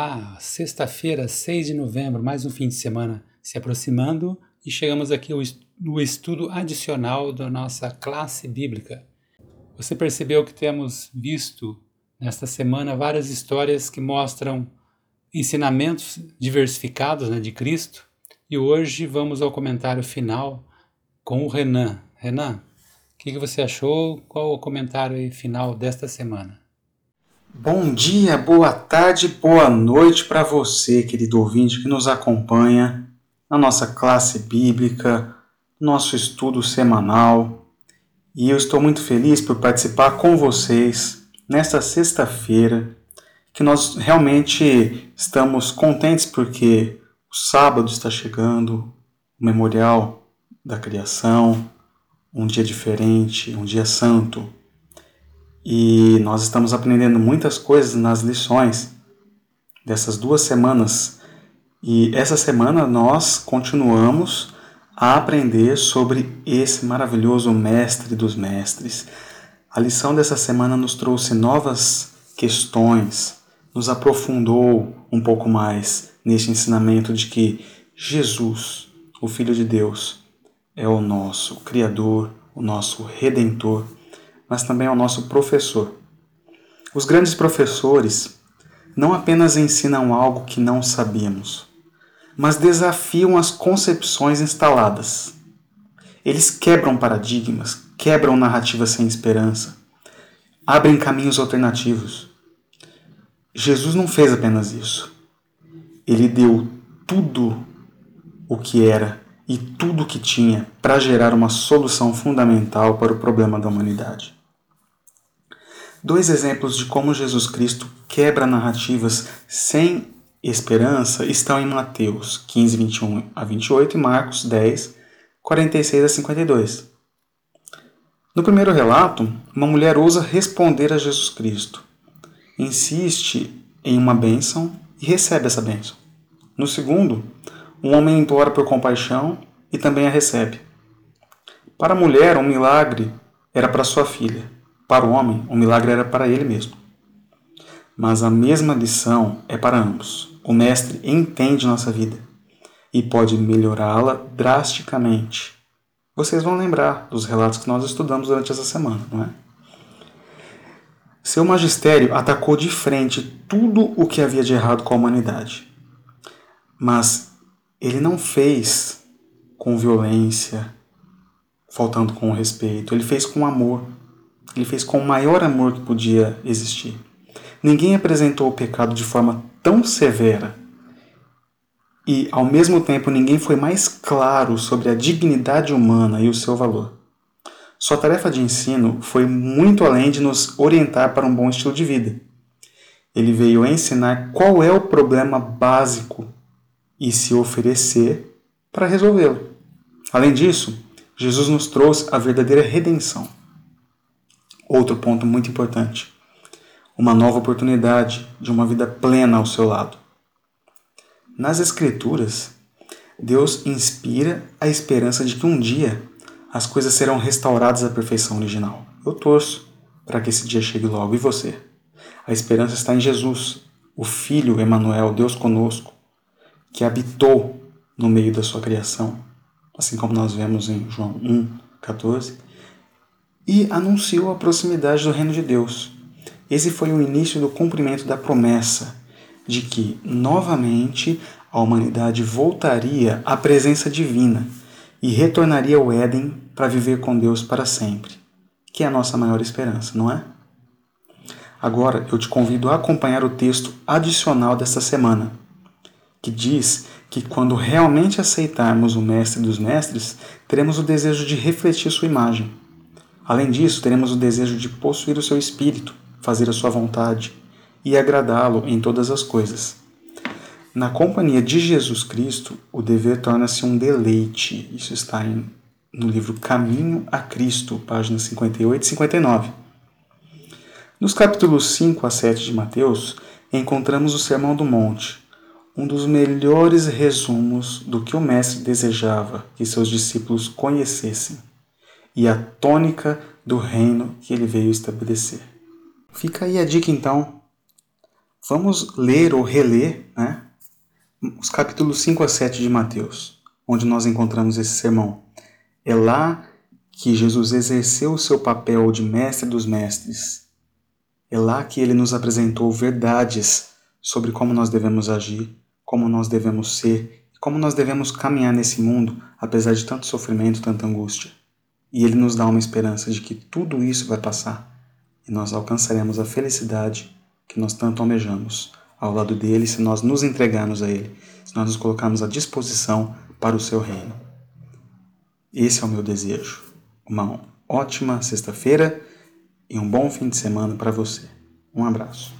Olá, sexta-feira, 6 de novembro, mais um fim de semana se aproximando e chegamos aqui no estudo adicional da nossa classe bíblica. Você percebeu que temos visto nesta semana várias histórias que mostram ensinamentos diversificados né, de Cristo e hoje vamos ao comentário final com o Renan. Renan, o que, que você achou? Qual o comentário final desta semana? Bom dia, boa tarde, boa noite para você, querido ouvinte que nos acompanha na nossa classe bíblica, nosso estudo semanal. E eu estou muito feliz por participar com vocês nesta sexta-feira, que nós realmente estamos contentes porque o sábado está chegando, o memorial da criação, um dia diferente, um dia santo e nós estamos aprendendo muitas coisas nas lições dessas duas semanas. E essa semana nós continuamos a aprender sobre esse maravilhoso Mestre dos Mestres. A lição dessa semana nos trouxe novas questões, nos aprofundou um pouco mais neste ensinamento de que Jesus, o Filho de Deus, é o nosso Criador, o nosso Redentor mas também ao nosso professor. Os grandes professores não apenas ensinam algo que não sabíamos, mas desafiam as concepções instaladas. Eles quebram paradigmas, quebram narrativas sem esperança, abrem caminhos alternativos. Jesus não fez apenas isso. Ele deu tudo o que era e tudo o que tinha para gerar uma solução fundamental para o problema da humanidade. Dois exemplos de como Jesus Cristo quebra narrativas sem esperança estão em Mateus 15, 21 a 28 e Marcos 10, 46 a 52. No primeiro relato, uma mulher ousa responder a Jesus Cristo. Insiste em uma bênção e recebe essa bênção. No segundo, um homem implora por compaixão e também a recebe. Para a mulher, um milagre era para sua filha para o homem, o milagre era para ele mesmo. Mas a mesma lição é para ambos. O Mestre entende nossa vida e pode melhorá-la drasticamente. Vocês vão lembrar dos relatos que nós estudamos durante essa semana, não é? Seu magistério atacou de frente tudo o que havia de errado com a humanidade. Mas ele não fez com violência, faltando com respeito, ele fez com amor. Ele fez com o maior amor que podia existir. Ninguém apresentou o pecado de forma tão severa e, ao mesmo tempo, ninguém foi mais claro sobre a dignidade humana e o seu valor. Sua tarefa de ensino foi muito além de nos orientar para um bom estilo de vida. Ele veio ensinar qual é o problema básico e se oferecer para resolvê-lo. Além disso, Jesus nos trouxe a verdadeira redenção. Outro ponto muito importante: uma nova oportunidade de uma vida plena ao seu lado. Nas Escrituras, Deus inspira a esperança de que um dia as coisas serão restauradas à perfeição original. Eu torço para que esse dia chegue logo. E você? A esperança está em Jesus, o Filho Emanuel, Deus conosco, que habitou no meio da sua criação, assim como nós vemos em João 1, 14 e anunciou a proximidade do reino de Deus. Esse foi o início do cumprimento da promessa de que, novamente, a humanidade voltaria à presença divina e retornaria ao Éden para viver com Deus para sempre, que é a nossa maior esperança, não é? Agora eu te convido a acompanhar o texto adicional desta semana, que diz que quando realmente aceitarmos o Mestre dos Mestres, teremos o desejo de refletir sua imagem Além disso, teremos o desejo de possuir o seu espírito, fazer a sua vontade e agradá-lo em todas as coisas. Na companhia de Jesus Cristo, o dever torna-se um deleite. Isso está em, no livro Caminho a Cristo, páginas 58 e 59. Nos capítulos 5 a 7 de Mateus, encontramos o Sermão do Monte, um dos melhores resumos do que o Mestre desejava que seus discípulos conhecessem e a tônica do reino que ele veio estabelecer. Fica aí a dica então. vamos ler ou reler né, os capítulos 5 a 7 de Mateus, onde nós encontramos esse sermão. É lá que Jesus exerceu o seu papel de mestre dos mestres. É lá que ele nos apresentou verdades sobre como nós devemos agir, como nós devemos ser como nós devemos caminhar nesse mundo, apesar de tanto sofrimento, tanta angústia. E ele nos dá uma esperança de que tudo isso vai passar e nós alcançaremos a felicidade que nós tanto almejamos ao lado dele se nós nos entregarmos a ele, se nós nos colocarmos à disposição para o seu reino. Esse é o meu desejo. Uma ótima sexta-feira e um bom fim de semana para você. Um abraço.